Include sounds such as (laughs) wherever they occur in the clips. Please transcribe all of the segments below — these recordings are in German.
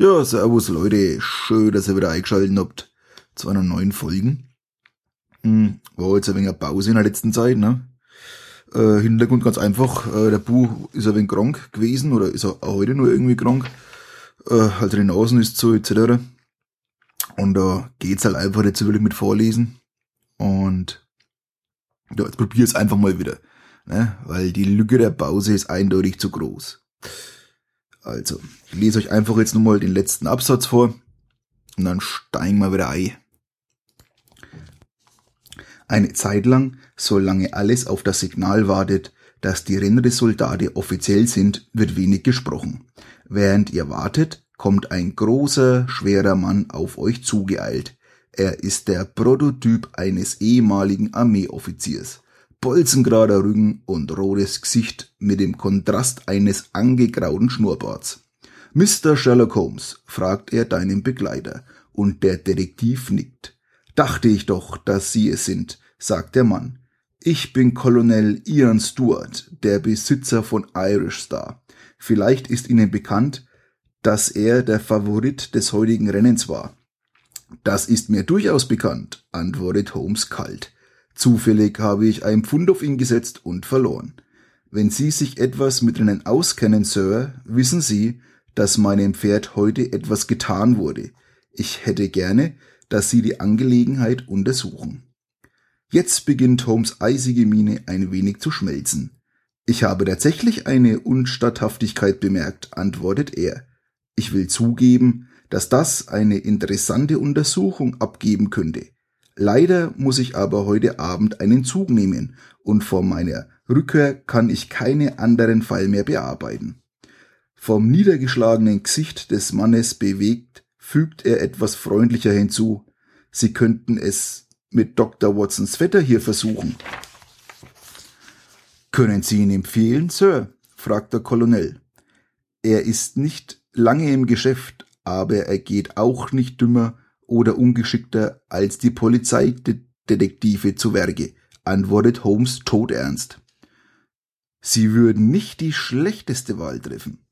Ja, servus Leute, schön, dass ihr wieder eingeschaltet habt zu einer neuen Folge. Hm, war jetzt ein wenig eine Pause in der letzten Zeit, ne? Äh, Hintergrund ganz einfach, äh, der Bu ist ein wenig krank gewesen oder ist auch heute nur irgendwie krank. Äh, also die Nasen ist zu etc. Und da äh, geht's halt einfach jetzt wirklich mit Vorlesen. Und ja, jetzt probier's einfach mal wieder. Ne? Weil die Lücke der Pause ist eindeutig zu groß. Also, ich lese euch einfach jetzt nochmal den letzten Absatz vor und dann steigen wir wieder ein. Eine Zeit lang, solange alles auf das Signal wartet, dass die Rennresultate offiziell sind, wird wenig gesprochen. Während ihr wartet, kommt ein großer, schwerer Mann auf euch zugeeilt. Er ist der Prototyp eines ehemaligen Armeeoffiziers bolzengerader Rücken und rotes Gesicht mit dem Kontrast eines angegrauten Schnurrbarts. Mr. Sherlock Holmes, fragt er deinen Begleiter, und der Detektiv nickt. Dachte ich doch, dass Sie es sind, sagt der Mann. Ich bin Colonel Ian Stewart, der Besitzer von Irish Star. Vielleicht ist Ihnen bekannt, dass er der Favorit des heutigen Rennens war. Das ist mir durchaus bekannt, antwortet Holmes kalt. Zufällig habe ich ein Pfund auf ihn gesetzt und verloren. Wenn Sie sich etwas mit Rennen auskennen, Sir, wissen Sie, dass meinem Pferd heute etwas getan wurde. Ich hätte gerne, dass Sie die Angelegenheit untersuchen. Jetzt beginnt Holmes eisige Miene ein wenig zu schmelzen. Ich habe tatsächlich eine Unstatthaftigkeit bemerkt, antwortet er. Ich will zugeben, dass das eine interessante Untersuchung abgeben könnte. Leider muss ich aber heute Abend einen Zug nehmen und vor meiner Rückkehr kann ich keine anderen Fall mehr bearbeiten. Vom niedergeschlagenen Gesicht des Mannes bewegt, fügt er etwas freundlicher hinzu. Sie könnten es mit Dr. Watsons Vetter hier versuchen. Können Sie ihn empfehlen, Sir? fragt der Kolonel. Er ist nicht lange im Geschäft, aber er geht auch nicht dümmer oder ungeschickter als die Polizeidetektive zu Werke, antwortet Holmes todernst. Sie würden nicht die schlechteste Wahl treffen.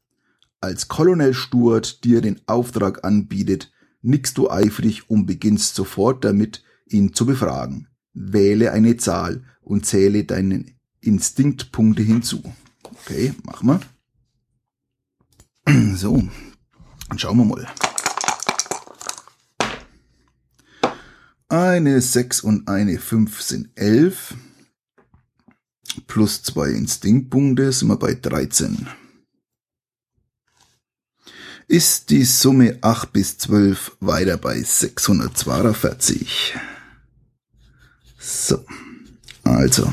Als Colonel Stuart dir den Auftrag anbietet, nickst du eifrig und beginnst sofort damit, ihn zu befragen. Wähle eine Zahl und zähle deinen Instinktpunkte hinzu. Okay, machen wir. (clears throat) So, dann schauen wir mal. Eine 6 und eine 5 sind 11. Plus zwei Instinktpunkte sind wir bei 13. Ist die Summe 8 bis 12 weiter bei 642. So, also.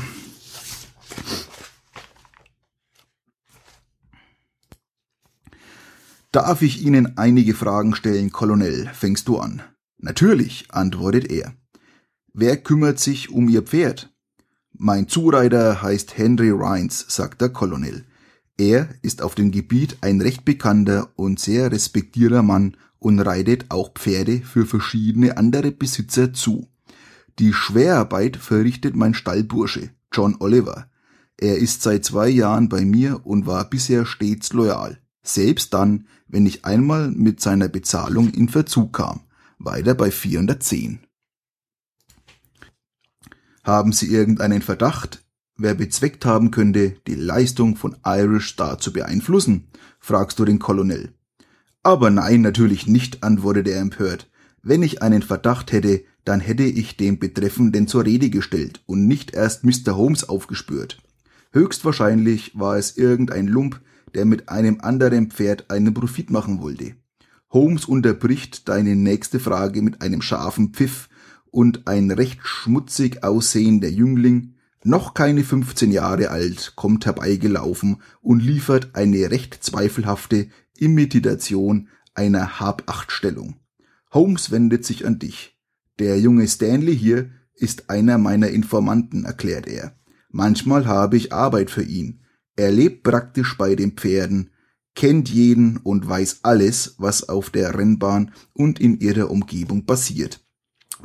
Darf ich Ihnen einige Fragen stellen, Colonel? Fängst du an? Natürlich, antwortet er. Wer kümmert sich um Ihr Pferd? Mein Zureiter heißt Henry Rhines, sagt der Colonel. Er ist auf dem Gebiet ein recht bekannter und sehr respektierter Mann und reitet auch Pferde für verschiedene andere Besitzer zu. Die Schwerarbeit verrichtet mein Stallbursche, John Oliver. Er ist seit zwei Jahren bei mir und war bisher stets loyal, selbst dann, wenn ich einmal mit seiner Bezahlung in Verzug kam weiter bei 410. Haben Sie irgendeinen Verdacht, wer bezweckt haben könnte, die Leistung von Irish Star zu beeinflussen? fragst du den Colonel. Aber nein, natürlich nicht, antwortet er empört. Wenn ich einen Verdacht hätte, dann hätte ich den Betreffenden zur Rede gestellt und nicht erst Mr. Holmes aufgespürt. Höchstwahrscheinlich war es irgendein Lump, der mit einem anderen Pferd einen Profit machen wollte. Holmes unterbricht deine nächste Frage mit einem scharfen Pfiff und ein recht schmutzig aussehender Jüngling, noch keine 15 Jahre alt, kommt herbeigelaufen und liefert eine recht zweifelhafte Imitation einer Hab-Acht-Stellung. Holmes wendet sich an dich. Der junge Stanley hier ist einer meiner Informanten, erklärt er. Manchmal habe ich Arbeit für ihn. Er lebt praktisch bei den Pferden, kennt jeden und weiß alles, was auf der Rennbahn und in ihrer Umgebung passiert.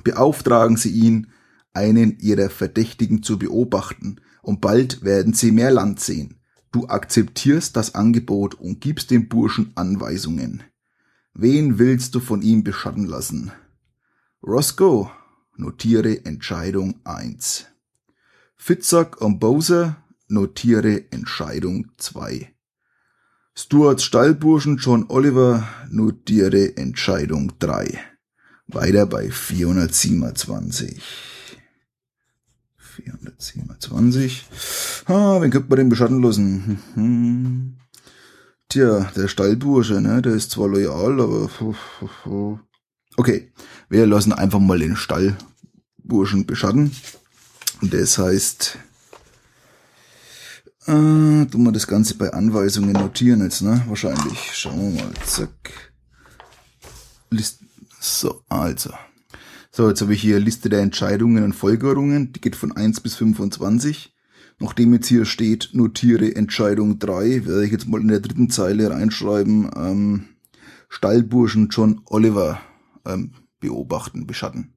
Beauftragen Sie ihn, einen Ihrer Verdächtigen zu beobachten, und bald werden Sie mehr Land sehen. Du akzeptierst das Angebot und gibst dem Burschen Anweisungen. Wen willst du von ihm beschatten lassen? Roscoe, notiere Entscheidung 1. Fitzak und Bowser, notiere Entscheidung 2. Stuarts Stallburschen John Oliver, notiere Entscheidung 3. Weiter bei 427. 427. Ah, wen könnte man denn beschatten lassen? Hm. Tja, der Stallbursche, ne, der ist zwar loyal, aber... Okay, wir lassen einfach mal den Stallburschen beschatten. Und das heißt... Äh, tun wir das Ganze bei Anweisungen notieren jetzt, ne? Wahrscheinlich. Schauen wir mal. Zack. List so, also. So, jetzt habe ich hier Liste der Entscheidungen und Folgerungen. Die geht von 1 bis 25. Nachdem jetzt hier steht, notiere Entscheidung 3, werde ich jetzt mal in der dritten Zeile reinschreiben, ähm, Stallburschen John Oliver ähm, beobachten, beschatten.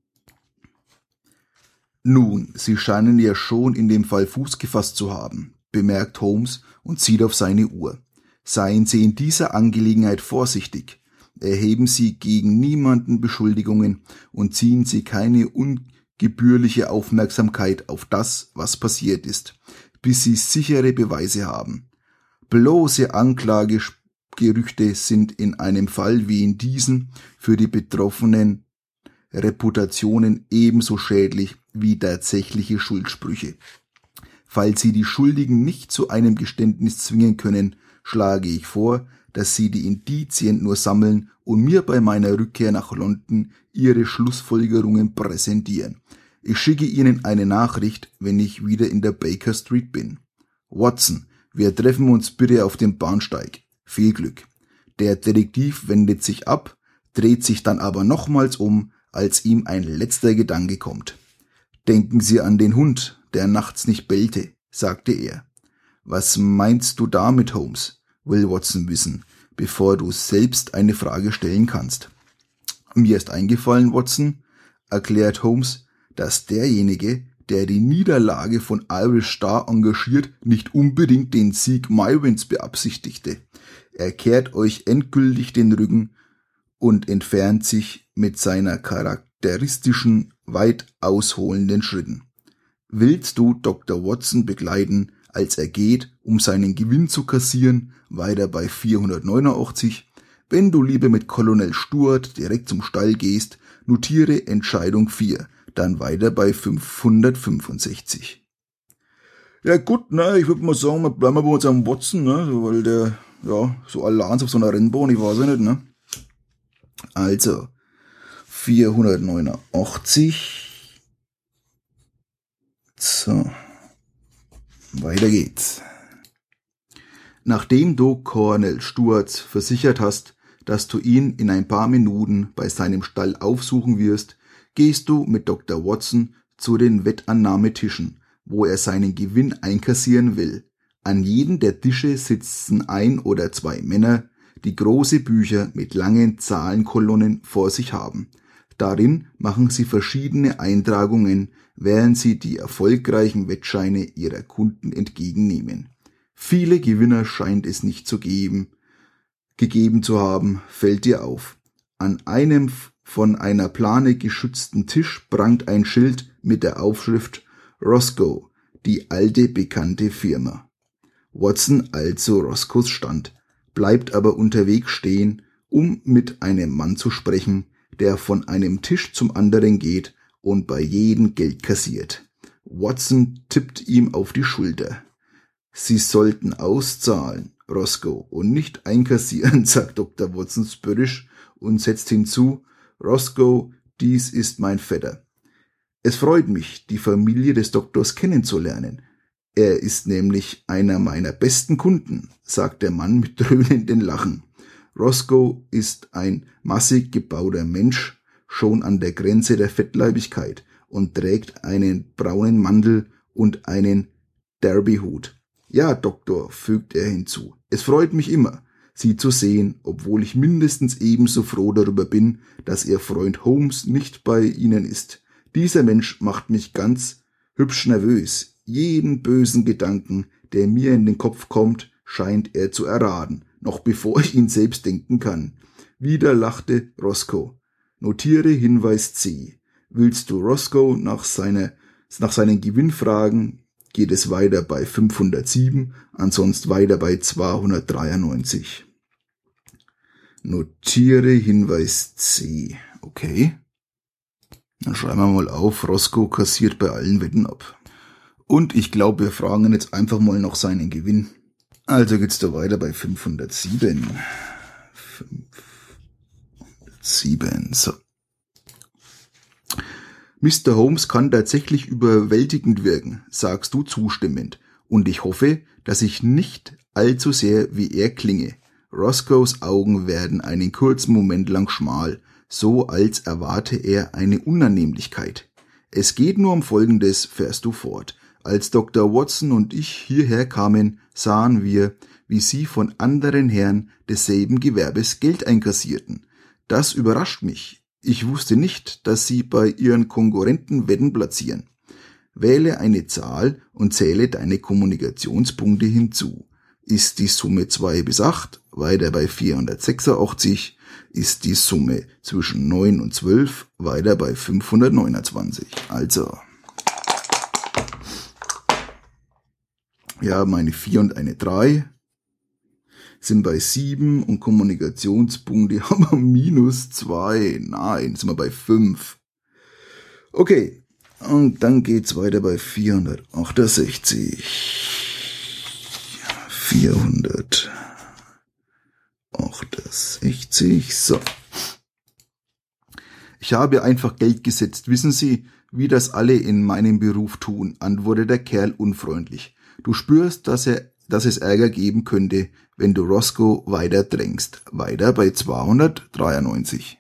Nun, Sie scheinen ja schon in dem Fall Fuß gefasst zu haben, bemerkt Holmes und zieht auf seine Uhr. Seien Sie in dieser Angelegenheit vorsichtig erheben Sie gegen niemanden Beschuldigungen und ziehen Sie keine ungebührliche Aufmerksamkeit auf das, was passiert ist, bis Sie sichere Beweise haben. Bloße Anklagegerüchte sind in einem Fall wie in diesem für die betroffenen Reputationen ebenso schädlich wie tatsächliche Schuldsprüche. Falls Sie die Schuldigen nicht zu einem Geständnis zwingen können, schlage ich vor, dass Sie die Indizien nur sammeln und mir bei meiner Rückkehr nach London Ihre Schlussfolgerungen präsentieren. Ich schicke Ihnen eine Nachricht, wenn ich wieder in der Baker Street bin. Watson, wir treffen uns bitte auf dem Bahnsteig. Viel Glück. Der Detektiv wendet sich ab, dreht sich dann aber nochmals um, als ihm ein letzter Gedanke kommt. Denken Sie an den Hund, der nachts nicht bellte, sagte er. Was meinst du damit, Holmes? will Watson wissen, bevor du selbst eine Frage stellen kannst. Mir ist eingefallen, Watson, erklärt Holmes, dass derjenige, der die Niederlage von Irish Star engagiert, nicht unbedingt den Sieg Myrons beabsichtigte. Er kehrt euch endgültig den Rücken und entfernt sich mit seiner charakteristischen, weit ausholenden Schritten. Willst du Dr. Watson begleiten, als er geht, um seinen Gewinn zu kassieren, weiter bei 489. Wenn du lieber mit Colonel Stuart direkt zum Stall gehst, notiere Entscheidung 4, dann weiter bei 565. Ja gut, ne, ich würde mal sagen, wir bleiben bei uns am Watson, ne, weil der, ja, so allein auf so einer Rennbahn, ich weiß ja nicht, ne. Also, 489. So. Weiter geht's. Nachdem du Colonel Stuart versichert hast, dass du ihn in ein paar Minuten bei seinem Stall aufsuchen wirst, gehst du mit Dr. Watson zu den Wettannahmetischen, wo er seinen Gewinn einkassieren will. An jedem der Tische sitzen ein oder zwei Männer, die große Bücher mit langen Zahlenkolonnen vor sich haben. Darin machen sie verschiedene Eintragungen, während sie die erfolgreichen Wettscheine ihrer Kunden entgegennehmen. Viele Gewinner scheint es nicht zu geben, gegeben zu haben, fällt dir auf. An einem von einer Plane geschützten Tisch prangt ein Schild mit der Aufschrift Roscoe, die alte bekannte Firma. Watson also Roscoes stand, bleibt aber unterwegs stehen, um mit einem Mann zu sprechen, der von einem Tisch zum anderen geht und bei jedem Geld kassiert. Watson tippt ihm auf die Schulter. Sie sollten auszahlen, Roscoe, und nicht einkassieren, (laughs) sagt Dr. Watson spöttisch und setzt hinzu, Roscoe, dies ist mein Vetter. Es freut mich, die Familie des Doktors kennenzulernen. Er ist nämlich einer meiner besten Kunden, sagt der Mann mit dröhnenden Lachen. Roscoe ist ein massig gebauter Mensch, schon an der Grenze der Fettleibigkeit und trägt einen braunen Mantel und einen Derbyhut. Ja, Doktor, fügt er hinzu, es freut mich immer, Sie zu sehen, obwohl ich mindestens ebenso froh darüber bin, dass Ihr Freund Holmes nicht bei Ihnen ist. Dieser Mensch macht mich ganz hübsch nervös. Jeden bösen Gedanken, der mir in den Kopf kommt, scheint er zu erraten, noch bevor ich ihn selbst denken kann. Wieder lachte Roscoe. Notiere Hinweis C. Willst du Roscoe nach, seiner, nach seinen Gewinn fragen, geht es weiter bei 507, ansonsten weiter bei 293. Notiere Hinweis C. Okay. Dann schreiben wir mal auf, Roscoe kassiert bei allen Wetten ab. Und ich glaube, wir fragen jetzt einfach mal nach seinen Gewinn. Also geht's da weiter bei 507. 507, so. Mr. Holmes kann tatsächlich überwältigend wirken, sagst du zustimmend. Und ich hoffe, dass ich nicht allzu sehr wie er klinge. Roscoes Augen werden einen kurzen Moment lang schmal, so als erwarte er eine Unannehmlichkeit. Es geht nur um Folgendes, fährst du fort. Als Dr. Watson und ich hierher kamen, sahen wir, wie sie von anderen Herren desselben Gewerbes Geld einkassierten. Das überrascht mich. Ich wusste nicht, dass Sie bei Ihren Konkurrenten Wetten platzieren. Wähle eine Zahl und zähle deine Kommunikationspunkte hinzu. Ist die Summe 2 bis 8, weiter bei 486, ist die Summe zwischen 9 und 12, weiter bei 529. Also, wir haben eine 4 und eine 3, sind bei 7 und Kommunikationspunkte (laughs) haben wir minus 2. Nein, sind wir bei 5. Okay, und dann geht's weiter bei 468. 468. So. Ich habe einfach Geld gesetzt. Wissen Sie, wie das alle in meinem Beruf tun, antwortet der Kerl unfreundlich. Du spürst, dass er dass es Ärger geben könnte, wenn du Roscoe weiter drängst. Weiter bei 293.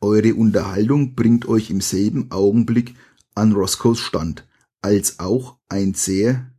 Eure Unterhaltung bringt euch im selben Augenblick an Roscoes Stand, als auch ein sehr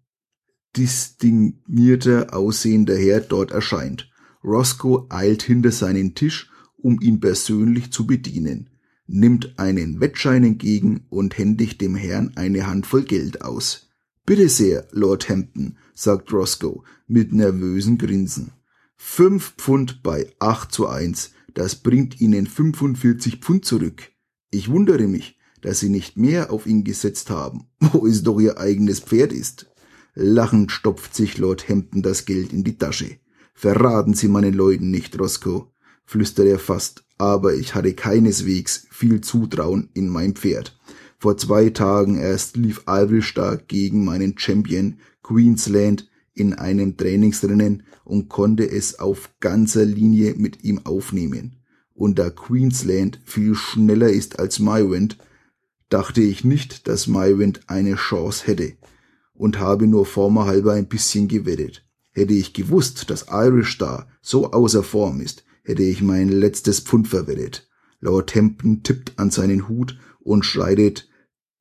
distinguierter aussehender Herr dort erscheint. Roscoe eilt hinter seinen Tisch, um ihn persönlich zu bedienen, nimmt einen Wettschein entgegen und händigt dem Herrn eine Handvoll Geld aus. Bitte sehr, Lord Hampton, sagt Roscoe mit nervösen Grinsen. Fünf Pfund bei acht zu eins, das bringt Ihnen 45 Pfund zurück. Ich wundere mich, dass Sie nicht mehr auf ihn gesetzt haben, (laughs) wo es doch Ihr eigenes Pferd ist. Lachend stopft sich Lord Hampton das Geld in die Tasche. Verraten Sie meinen Leuten nicht, Roscoe, flüstert er fast, aber ich hatte keineswegs viel Zutrauen in mein Pferd. Vor zwei Tagen erst lief stark gegen meinen Champion Queensland in einem Trainingsrennen und konnte es auf ganzer Linie mit ihm aufnehmen. Und da Queensland viel schneller ist als Mywind, dachte ich nicht, dass Mywind eine Chance hätte und habe nur formerhalber ein bisschen gewettet. Hätte ich gewusst, dass Irish Star so außer Form ist, hätte ich mein letztes Pfund verwettet. Lord Tempton tippt an seinen Hut und schreitet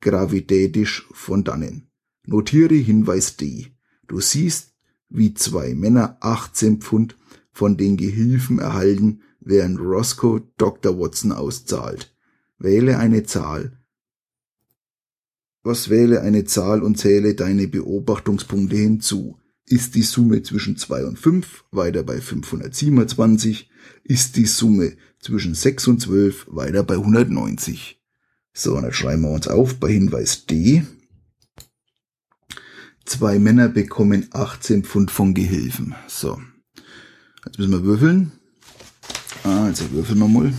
gravitätisch von dannen. Notiere Hinweis D. Du siehst, wie zwei Männer 18 Pfund von den Gehilfen erhalten, während Roscoe Dr. Watson auszahlt. Wähle eine Zahl. Was wähle eine Zahl und zähle deine Beobachtungspunkte hinzu? Ist die Summe zwischen 2 und 5 weiter bei 527? Ist die Summe zwischen 6 und 12 weiter bei 190? So, und dann schreiben wir uns auf bei Hinweis D. Zwei Männer bekommen 18 Pfund von Gehilfen. So, jetzt müssen wir würfeln. Ah, jetzt würfeln wir mal.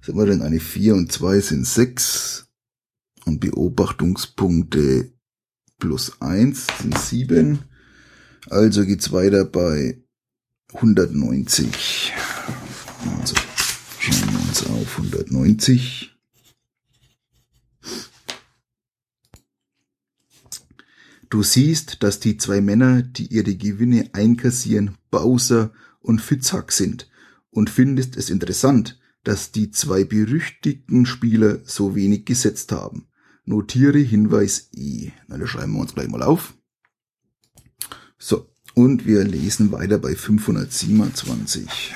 Sind wir denn eine 4 und 2 sind 6 und Beobachtungspunkte plus 1 sind 7. Also geht's weiter bei 190. Also schauen wir uns auf 190. Du siehst, dass die zwei Männer, die ihre Gewinne einkassieren, Bowser und Fitzhack sind und findest es interessant, dass die zwei berüchtigten Spieler so wenig gesetzt haben. Notiere Hinweis E. Na, das schreiben wir uns gleich mal auf. So, und wir lesen weiter bei 527.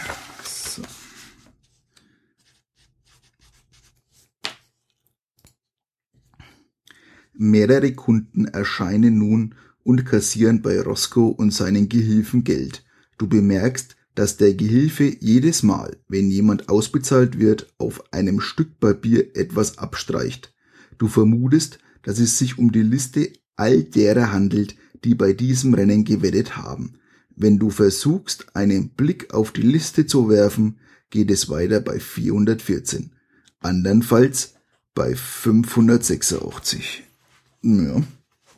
Mehrere Kunden erscheinen nun und kassieren bei Roscoe und seinen Gehilfen Geld. Du bemerkst, dass der Gehilfe jedes Mal, wenn jemand ausbezahlt wird, auf einem Stück Papier etwas abstreicht. Du vermutest, dass es sich um die Liste all derer handelt, die bei diesem Rennen gewettet haben. Wenn du versuchst, einen Blick auf die Liste zu werfen, geht es weiter bei 414. Andernfalls bei 586. Ja,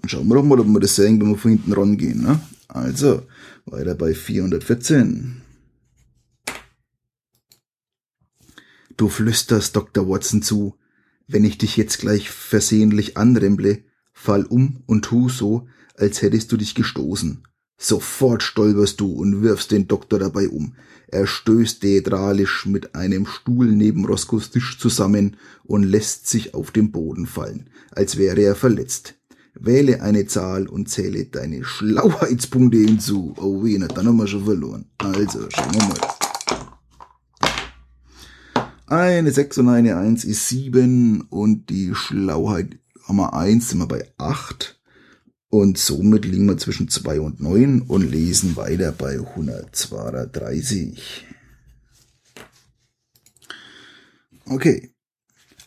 schauen wir doch mal, ob wir das sehen, wenn wir von hinten rangehen. Ne? Also, weiter bei 414. Du flüsterst Dr. Watson zu, wenn ich dich jetzt gleich versehentlich anremble, fall um und tu so, als hättest du dich gestoßen. Sofort stolperst du und wirfst den Doktor dabei um. Er stößt theatralisch mit einem Stuhl neben Roscos Tisch zusammen und lässt sich auf den Boden fallen, als wäre er verletzt. Wähle eine Zahl und zähle deine Schlauheitspunkte hinzu. Oh weh, dann haben wir schon verloren. Also, schauen wir mal. Eine 6 und eine 1 ist 7 und die Schlauheit haben wir 1, sind wir bei 8. Und somit liegen wir zwischen 2 und 9 und lesen weiter bei 132. Okay.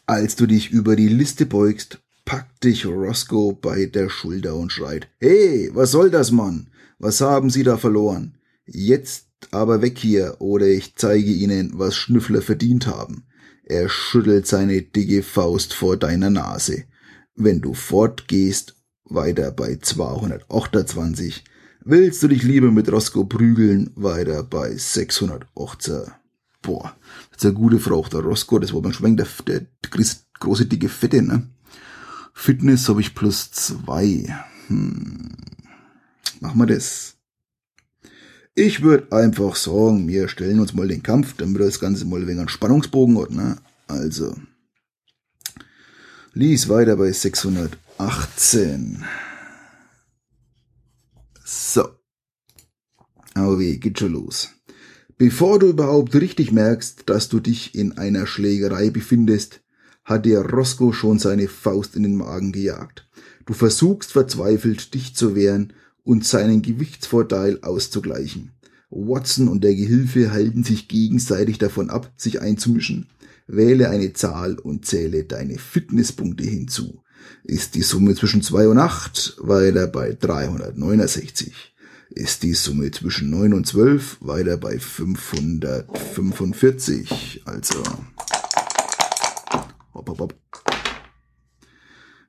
Als du dich über die Liste beugst, packt dich Roscoe bei der Schulter und schreit, Hey, was soll das, Mann? Was haben Sie da verloren? Jetzt aber weg hier, oder ich zeige Ihnen, was Schnüffler verdient haben. Er schüttelt seine dicke Faust vor deiner Nase. Wenn du fortgehst, weiter bei 228. Willst du dich lieber mit Roscoe prügeln? Weiter bei 618. Boah, das ist eine gute Frau, der Roscoe, das war beim Schwenk der, der große dicke Fette, ne? Fitness habe ich plus zwei. Hm. Machen wir das. Ich würde einfach sagen, wir stellen uns mal den Kampf, damit das Ganze mal wenig einen Spannungsbogen hat, ne? Also. Lies weiter bei 618. So. Aber wie, geht schon los. Bevor du überhaupt richtig merkst, dass du dich in einer Schlägerei befindest, hat dir Roscoe schon seine Faust in den Magen gejagt. Du versuchst verzweifelt, dich zu wehren und seinen Gewichtsvorteil auszugleichen. Watson und der Gehilfe halten sich gegenseitig davon ab, sich einzumischen. Wähle eine Zahl und zähle deine Fitnesspunkte hinzu. Ist die Summe zwischen 2 und 8, weiter bei 369. Ist die Summe zwischen 9 und 12, weiter bei 545. Also Hopp, hopp, hopp.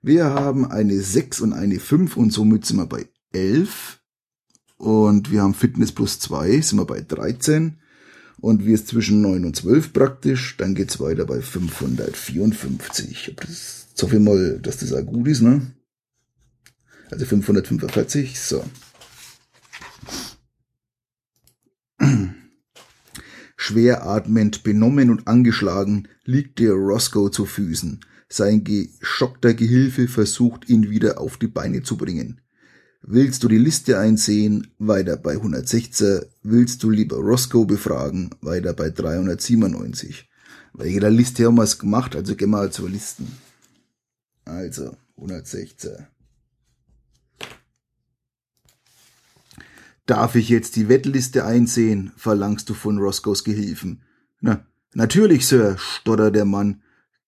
Wir haben eine 6 und eine 5 und somit sind wir bei 11. Und wir haben Fitness plus 2, sind wir bei 13. Und wir ist zwischen 9 und 12 praktisch. Dann geht's weiter bei 554. Das so viel mal, dass das auch gut ist, ne? Also 545, so. Schwer atmend, benommen und angeschlagen liegt der Roscoe zu Füßen. Sein geschockter Gehilfe versucht, ihn wieder auf die Beine zu bringen. Willst du die Liste einsehen? Weiter bei 116. Willst du lieber Roscoe befragen? Weiter bei 397. Bei jeder Liste haben wir es gemacht, also gehen wir zur Listen. Also, 116. Darf ich jetzt die Wettliste einsehen? verlangst du von Roscoes Gehilfen. Na, natürlich, Sir, stottert der Mann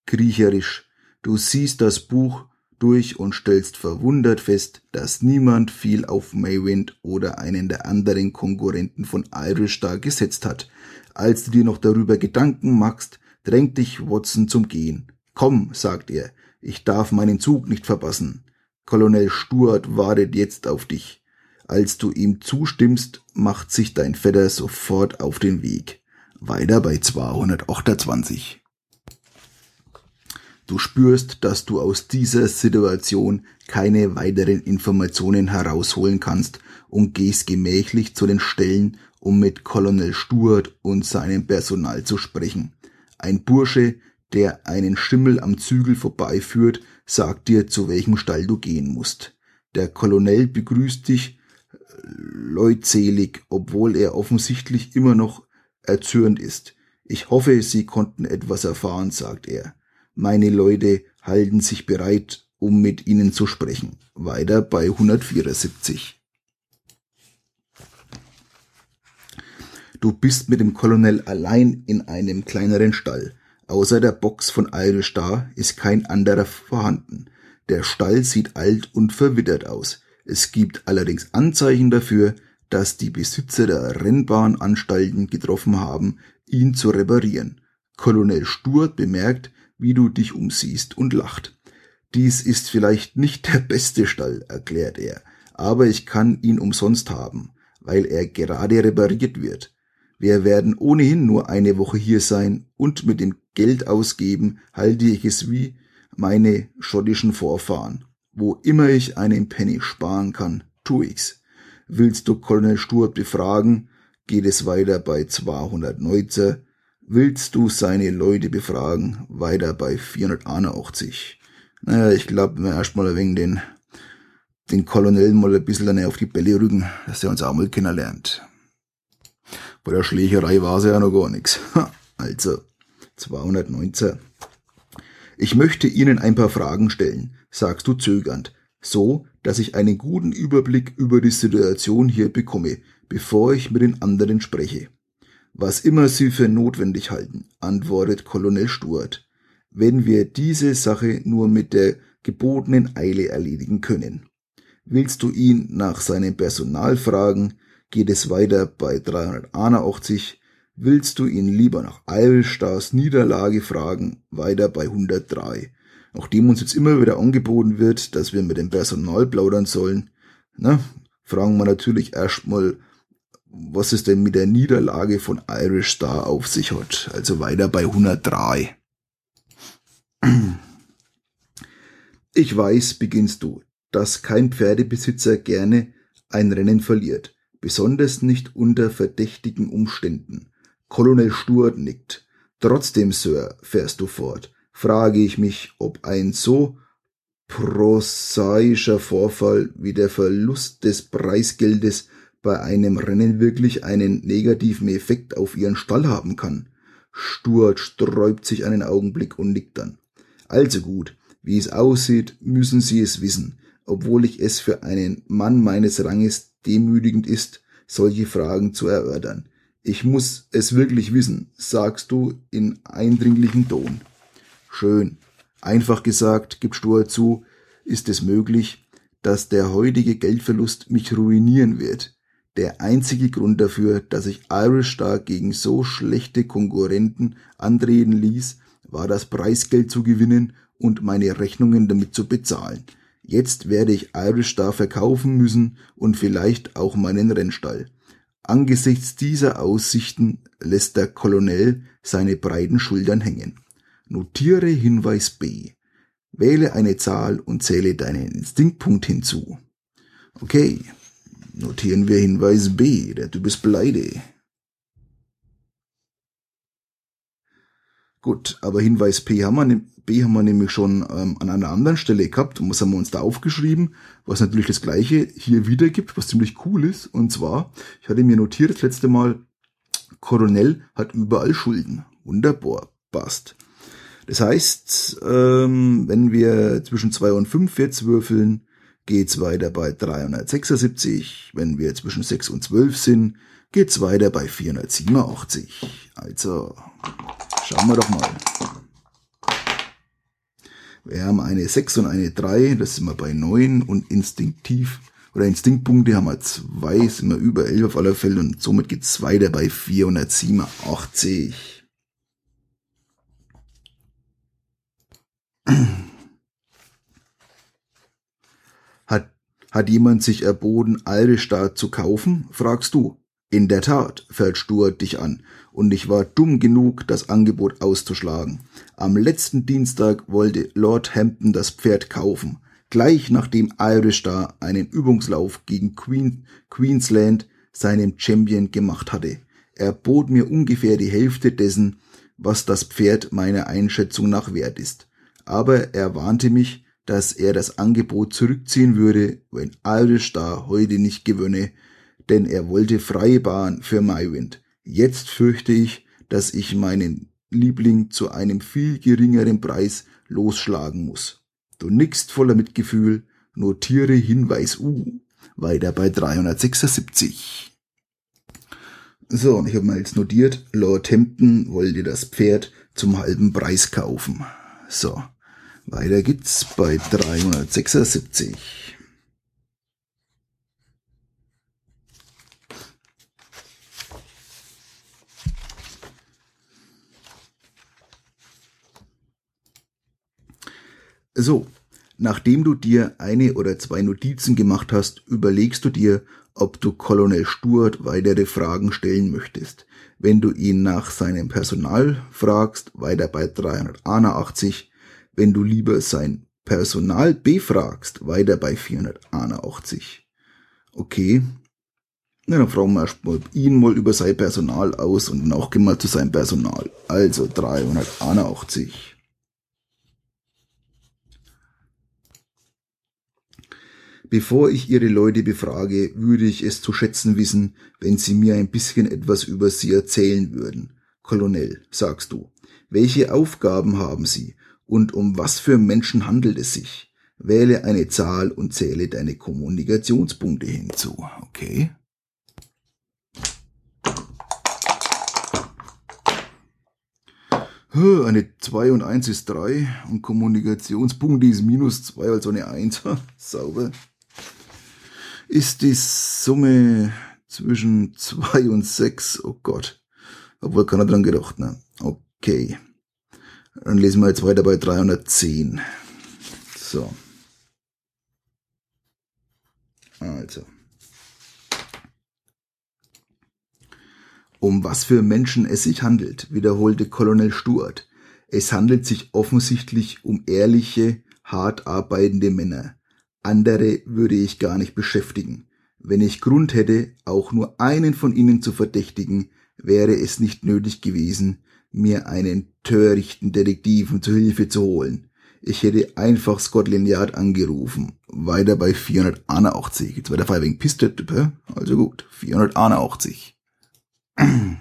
kriecherisch. Du siehst das Buch durch und stellst verwundert fest, dass niemand viel auf Maywind oder einen der anderen Konkurrenten von Irish da gesetzt hat. Als du dir noch darüber Gedanken machst, drängt dich Watson zum Gehen. Komm, sagt er, ich darf meinen Zug nicht verpassen. Colonel Stuart wartet jetzt auf dich. Als du ihm zustimmst, macht sich dein Vetter sofort auf den Weg. Weiter bei 228. Du spürst, dass du aus dieser Situation keine weiteren Informationen herausholen kannst und gehst gemächlich zu den Stellen, um mit Colonel Stuart und seinem Personal zu sprechen. Ein Bursche, der einen Schimmel am Zügel vorbeiführt, sagt dir, zu welchem Stall du gehen musst. Der Colonel begrüßt dich leutselig, obwohl er offensichtlich immer noch erzürnt ist. Ich hoffe, Sie konnten etwas erfahren, sagt er. Meine Leute halten sich bereit, um mit Ihnen zu sprechen. Weiter bei 174. Du bist mit dem Colonel allein in einem kleineren Stall. Außer der Box von Irish Star ist kein anderer vorhanden. Der Stall sieht alt und verwittert aus. Es gibt allerdings Anzeichen dafür, dass die Besitzer der Rennbahnanstalten getroffen haben, ihn zu reparieren. Colonel Stuart bemerkt, wie du dich umsiehst und lacht. Dies ist vielleicht nicht der beste Stall, erklärt er, aber ich kann ihn umsonst haben, weil er gerade repariert wird. Wir werden ohnehin nur eine Woche hier sein und mit dem Geld ausgeben halte ich es wie meine schottischen Vorfahren. Wo immer ich einen Penny sparen kann, tu ich's. Willst du Colonel Stuart befragen, geht es weiter bei 219. Willst du seine Leute befragen, weiter bei 481. Naja, ich glaube, wir erstmal wegen den, den Colonel mal ein bisschen auf die Bälle rücken, dass er uns auch mal kennenlernt. Bei der Schlägerei war sie ja noch gar nichts. Also, 219. Ich möchte Ihnen ein paar Fragen stellen, sagst du zögernd, so, dass ich einen guten Überblick über die Situation hier bekomme, bevor ich mit den anderen spreche. Was immer Sie für notwendig halten, antwortet Colonel Stuart, wenn wir diese Sache nur mit der gebotenen Eile erledigen können. Willst du ihn nach seinem Personal fragen, geht es weiter bei 381. Willst du ihn lieber nach Irish Stars Niederlage fragen, weiter bei 103. Nachdem uns jetzt immer wieder angeboten wird, dass wir mit dem Personal plaudern sollen, ne, fragen wir natürlich erstmal, was es denn mit der Niederlage von Irish Star auf sich hat. Also weiter bei 103. Ich weiß, beginnst du, dass kein Pferdebesitzer gerne ein Rennen verliert besonders nicht unter verdächtigen Umständen. Colonel Stuart nickt. Trotzdem, Sir, fährst du fort, frage ich mich, ob ein so prosaischer Vorfall wie der Verlust des Preisgeldes bei einem Rennen wirklich einen negativen Effekt auf ihren Stall haben kann. Stuart sträubt sich einen Augenblick und nickt dann. Also gut, wie es aussieht, müssen Sie es wissen, obwohl ich es für einen Mann meines Ranges demütigend ist, solche Fragen zu erörtern. Ich muss es wirklich wissen, sagst du in eindringlichem Ton. Schön. Einfach gesagt, gibst du zu, ist es möglich, dass der heutige Geldverlust mich ruinieren wird. Der einzige Grund dafür, dass ich Irish Star gegen so schlechte Konkurrenten antreten ließ, war das Preisgeld zu gewinnen und meine Rechnungen damit zu bezahlen. Jetzt werde ich Irish verkaufen müssen und vielleicht auch meinen Rennstall. Angesichts dieser Aussichten lässt der Colonel seine breiten Schultern hängen. Notiere Hinweis B. Wähle eine Zahl und zähle deinen Instinktpunkt hinzu. Okay, notieren wir Hinweis B. Der Typ ist pleite. Gut, aber Hinweis P haben wir, B haben wir nämlich schon ähm, an einer anderen Stelle gehabt und was haben wir uns da aufgeschrieben, was natürlich das gleiche hier wieder gibt, was ziemlich cool ist. Und zwar, ich hatte mir notiert das letzte Mal, Coronel hat überall Schulden. Wunderbar, passt. Das heißt, ähm, wenn wir zwischen 2 und 5 jetzt würfeln, geht's weiter bei 376. Wenn wir zwischen 6 und 12 sind, geht's weiter bei 487. Also Schauen wir doch mal. Wir haben eine 6 und eine 3, das sind wir bei 9 und instinktiv oder Instinktpunkte haben wir 2, sind wir über 11 auf aller Fälle und somit geht es weiter bei 487. Hat, hat jemand sich erboten, Alrestadt zu kaufen? fragst du. In der Tat, fällt Stuart dich an, und ich war dumm genug, das Angebot auszuschlagen. Am letzten Dienstag wollte Lord Hampton das Pferd kaufen, gleich nachdem Irish Star einen Übungslauf gegen Queen, Queensland seinem Champion gemacht hatte. Er bot mir ungefähr die Hälfte dessen, was das Pferd meiner Einschätzung nach wert ist. Aber er warnte mich, dass er das Angebot zurückziehen würde, wenn Irish Star heute nicht gewönne, denn er wollte freie Bahn für Mywind. Jetzt fürchte ich, dass ich meinen Liebling zu einem viel geringeren Preis losschlagen muss. Du nickst voller Mitgefühl, notiere Hinweis U, weiter bei 376. So, und ich habe mal jetzt notiert, Lord Hampton wollte das Pferd zum halben Preis kaufen. So, weiter geht's bei 376. So, nachdem du dir eine oder zwei Notizen gemacht hast, überlegst du dir, ob du Colonel Stuart weitere Fragen stellen möchtest. Wenn du ihn nach seinem Personal fragst, weiter bei 381. Wenn du lieber sein Personal befragst, weiter bei 481. Okay. Na, dann fragen wir ihn mal über sein Personal aus und dann auch gehen wir zu seinem Personal. Also 381. Bevor ich Ihre Leute befrage, würde ich es zu schätzen wissen, wenn Sie mir ein bisschen etwas über Sie erzählen würden. Colonel, sagst du. Welche Aufgaben haben Sie und um was für Menschen handelt es sich? Wähle eine Zahl und zähle deine Kommunikationspunkte hinzu. Okay. Eine 2 und 1 ist 3 und Kommunikationspunkte ist minus 2, also eine 1. (laughs) Sauber ist die Summe zwischen 2 und 6. Oh Gott. Obwohl keiner dran gedacht, ne? Okay. Dann lesen wir jetzt weiter bei 310. So. Also. Um was für Menschen es sich handelt, wiederholte Colonel Stuart. Es handelt sich offensichtlich um ehrliche, hart arbeitende Männer, andere würde ich gar nicht beschäftigen. Wenn ich Grund hätte, auch nur einen von ihnen zu verdächtigen, wäre es nicht nötig gewesen, mir einen törichten Detektiven zu Hilfe zu holen. Ich hätte einfach Scotland Yard angerufen. Weiter bei 481. Jetzt war der Fall wegen Pistet, also gut, 481. (clears throat)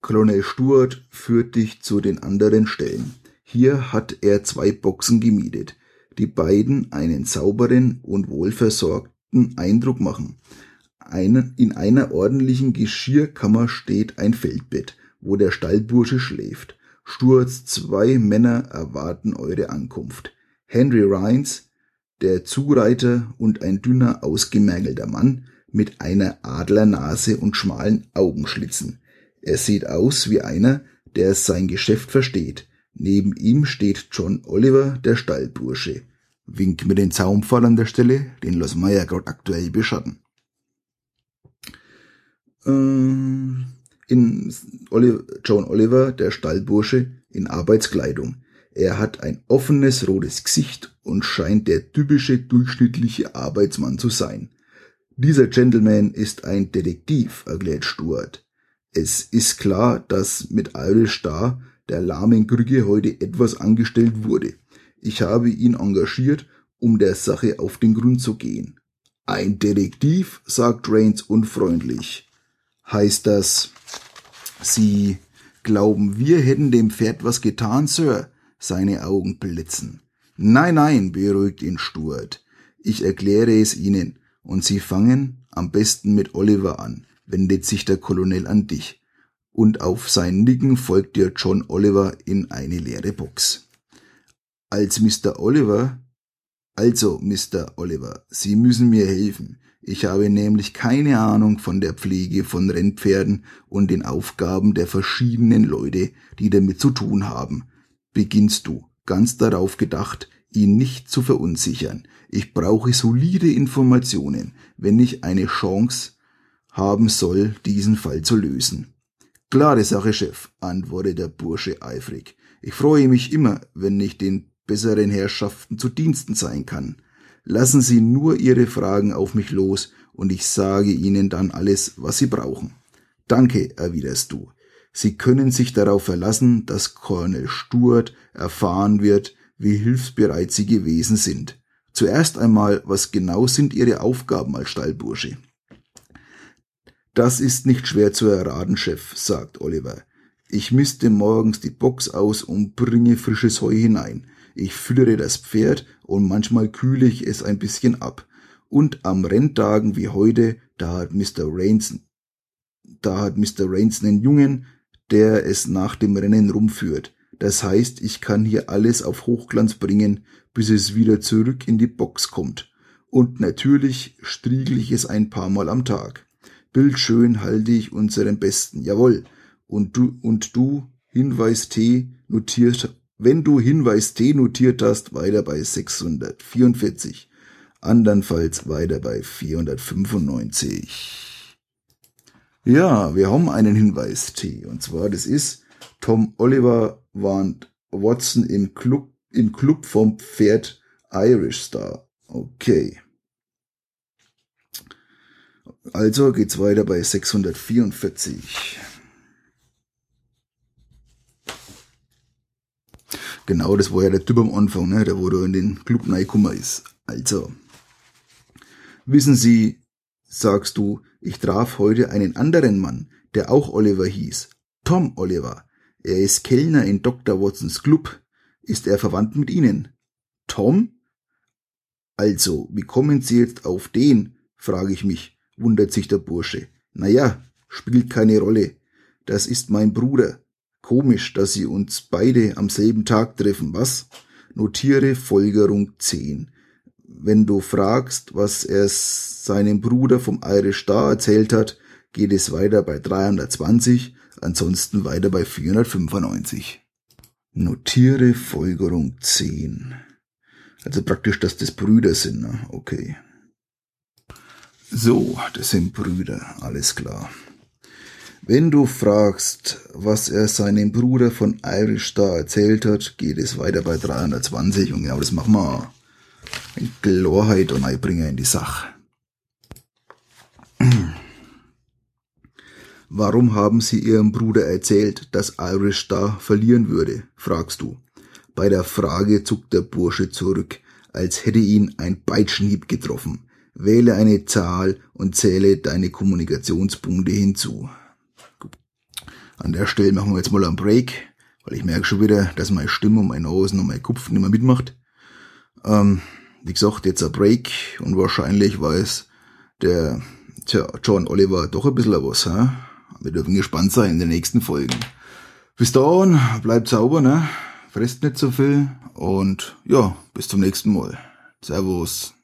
Colonel Stuart führt dich zu den anderen Stellen. Hier hat er zwei Boxen gemietet die beiden einen sauberen und wohlversorgten Eindruck machen. Eine, in einer ordentlichen Geschirrkammer steht ein Feldbett, wo der Stallbursche schläft. Sturz, zwei Männer erwarten eure Ankunft. Henry Rhines, der Zureiter und ein dünner, ausgemergelter Mann mit einer Adlernase und schmalen Augenschlitzen. Er sieht aus wie einer, der sein Geschäft versteht. Neben ihm steht John Oliver, der Stallbursche. Wink mit den Zaunpfahl an der Stelle, den wir ja gerade aktuell beschatten. Ähm, in Oliver, John Oliver, der Stallbursche, in Arbeitskleidung. Er hat ein offenes rotes Gesicht und scheint der typische durchschnittliche Arbeitsmann zu sein. Dieser Gentleman ist ein Detektiv, erklärt Stuart. Es ist klar, dass mit Irish Star der lahmen Krücke heute etwas angestellt wurde. Ich habe ihn engagiert, um der Sache auf den Grund zu gehen. Ein Detektiv, sagt Rains unfreundlich. Heißt das, Sie glauben, wir hätten dem Pferd was getan, Sir? Seine Augen blitzen. Nein, nein, beruhigt ihn Stuart. Ich erkläre es Ihnen, und Sie fangen am besten mit Oliver an, wendet sich der Kolonel an dich und auf sein Nicken folgt dir John Oliver in eine leere Box. Als Mr. Oliver, also Mr. Oliver, Sie müssen mir helfen. Ich habe nämlich keine Ahnung von der Pflege von Rennpferden und den Aufgaben der verschiedenen Leute, die damit zu tun haben. Beginnst du, ganz darauf gedacht, ihn nicht zu verunsichern. Ich brauche solide Informationen, wenn ich eine Chance haben soll, diesen Fall zu lösen. Klare Sache, Chef, antwortet der Bursche eifrig. Ich freue mich immer, wenn ich den besseren Herrschaften zu Diensten sein kann. Lassen Sie nur Ihre Fragen auf mich los, und ich sage Ihnen dann alles, was Sie brauchen. Danke, erwiderst du. Sie können sich darauf verlassen, dass Colonel Stuart erfahren wird, wie hilfsbereit Sie gewesen sind. Zuerst einmal, was genau sind Ihre Aufgaben als Stallbursche? Das ist nicht schwer zu erraten, Chef, sagt Oliver. Ich misste morgens die Box aus und bringe frisches Heu hinein. Ich füttere das Pferd und manchmal kühle ich es ein bisschen ab. Und am Renntagen wie heute, da hat Mr. Rains, da hat Mr. Rains einen Jungen, der es nach dem Rennen rumführt. Das heißt, ich kann hier alles auf Hochglanz bringen, bis es wieder zurück in die Box kommt. Und natürlich striegel ich es ein paar Mal am Tag. Bildschön halte ich unseren Besten, jawohl. Und du, und du, Hinweis T, notiert, wenn du Hinweis T notiert hast, weiter bei 644. Andernfalls weiter bei 495. Ja, wir haben einen Hinweis T. Und zwar, das ist Tom Oliver warnt Watson im Club, im Club vom Pferd Irish Star. Okay. Also geht's weiter bei 644. Genau, das war ja der Typ am Anfang, ne, der wo da in den Club reingekommen ist. Also. Wissen Sie, sagst du, ich traf heute einen anderen Mann, der auch Oliver hieß. Tom Oliver. Er ist Kellner in Dr. Watsons Club. Ist er verwandt mit Ihnen? Tom? Also, wie kommen Sie jetzt auf den? frage ich mich, wundert sich der Bursche. Na ja, spielt keine Rolle. Das ist mein Bruder. Komisch, dass Sie uns beide am selben Tag treffen, was? Notiere Folgerung 10. Wenn du fragst, was er seinem Bruder vom Irish Star erzählt hat, geht es weiter bei 320, ansonsten weiter bei 495. Notiere Folgerung 10. Also praktisch, dass das Brüder sind, ne? Okay. So, das sind Brüder, alles klar. Wenn du fragst, was er seinem Bruder von Irish Star erzählt hat, geht es weiter bei 320 und genau das machen wir. Klarheit und einbringen in die Sache. (clears throat) Warum haben Sie Ihrem Bruder erzählt, dass Irish Star verlieren würde? fragst du. Bei der Frage zuckt der Bursche zurück, als hätte ihn ein Peitschenhieb getroffen. Wähle eine Zahl und zähle deine Kommunikationspunkte hinzu. An der Stelle machen wir jetzt mal einen Break, weil ich merke schon wieder, dass meine Stimme und meine Hosen und mein Kopf nicht mehr mitmacht. Ähm, wie gesagt, jetzt ein Break und wahrscheinlich weiß der tja, John Oliver doch ein bisschen was. Hä? Wir dürfen gespannt sein in den nächsten Folgen. Bis dahin, bleibt sauber, ne? Fresst nicht so viel und ja, bis zum nächsten Mal. Servus.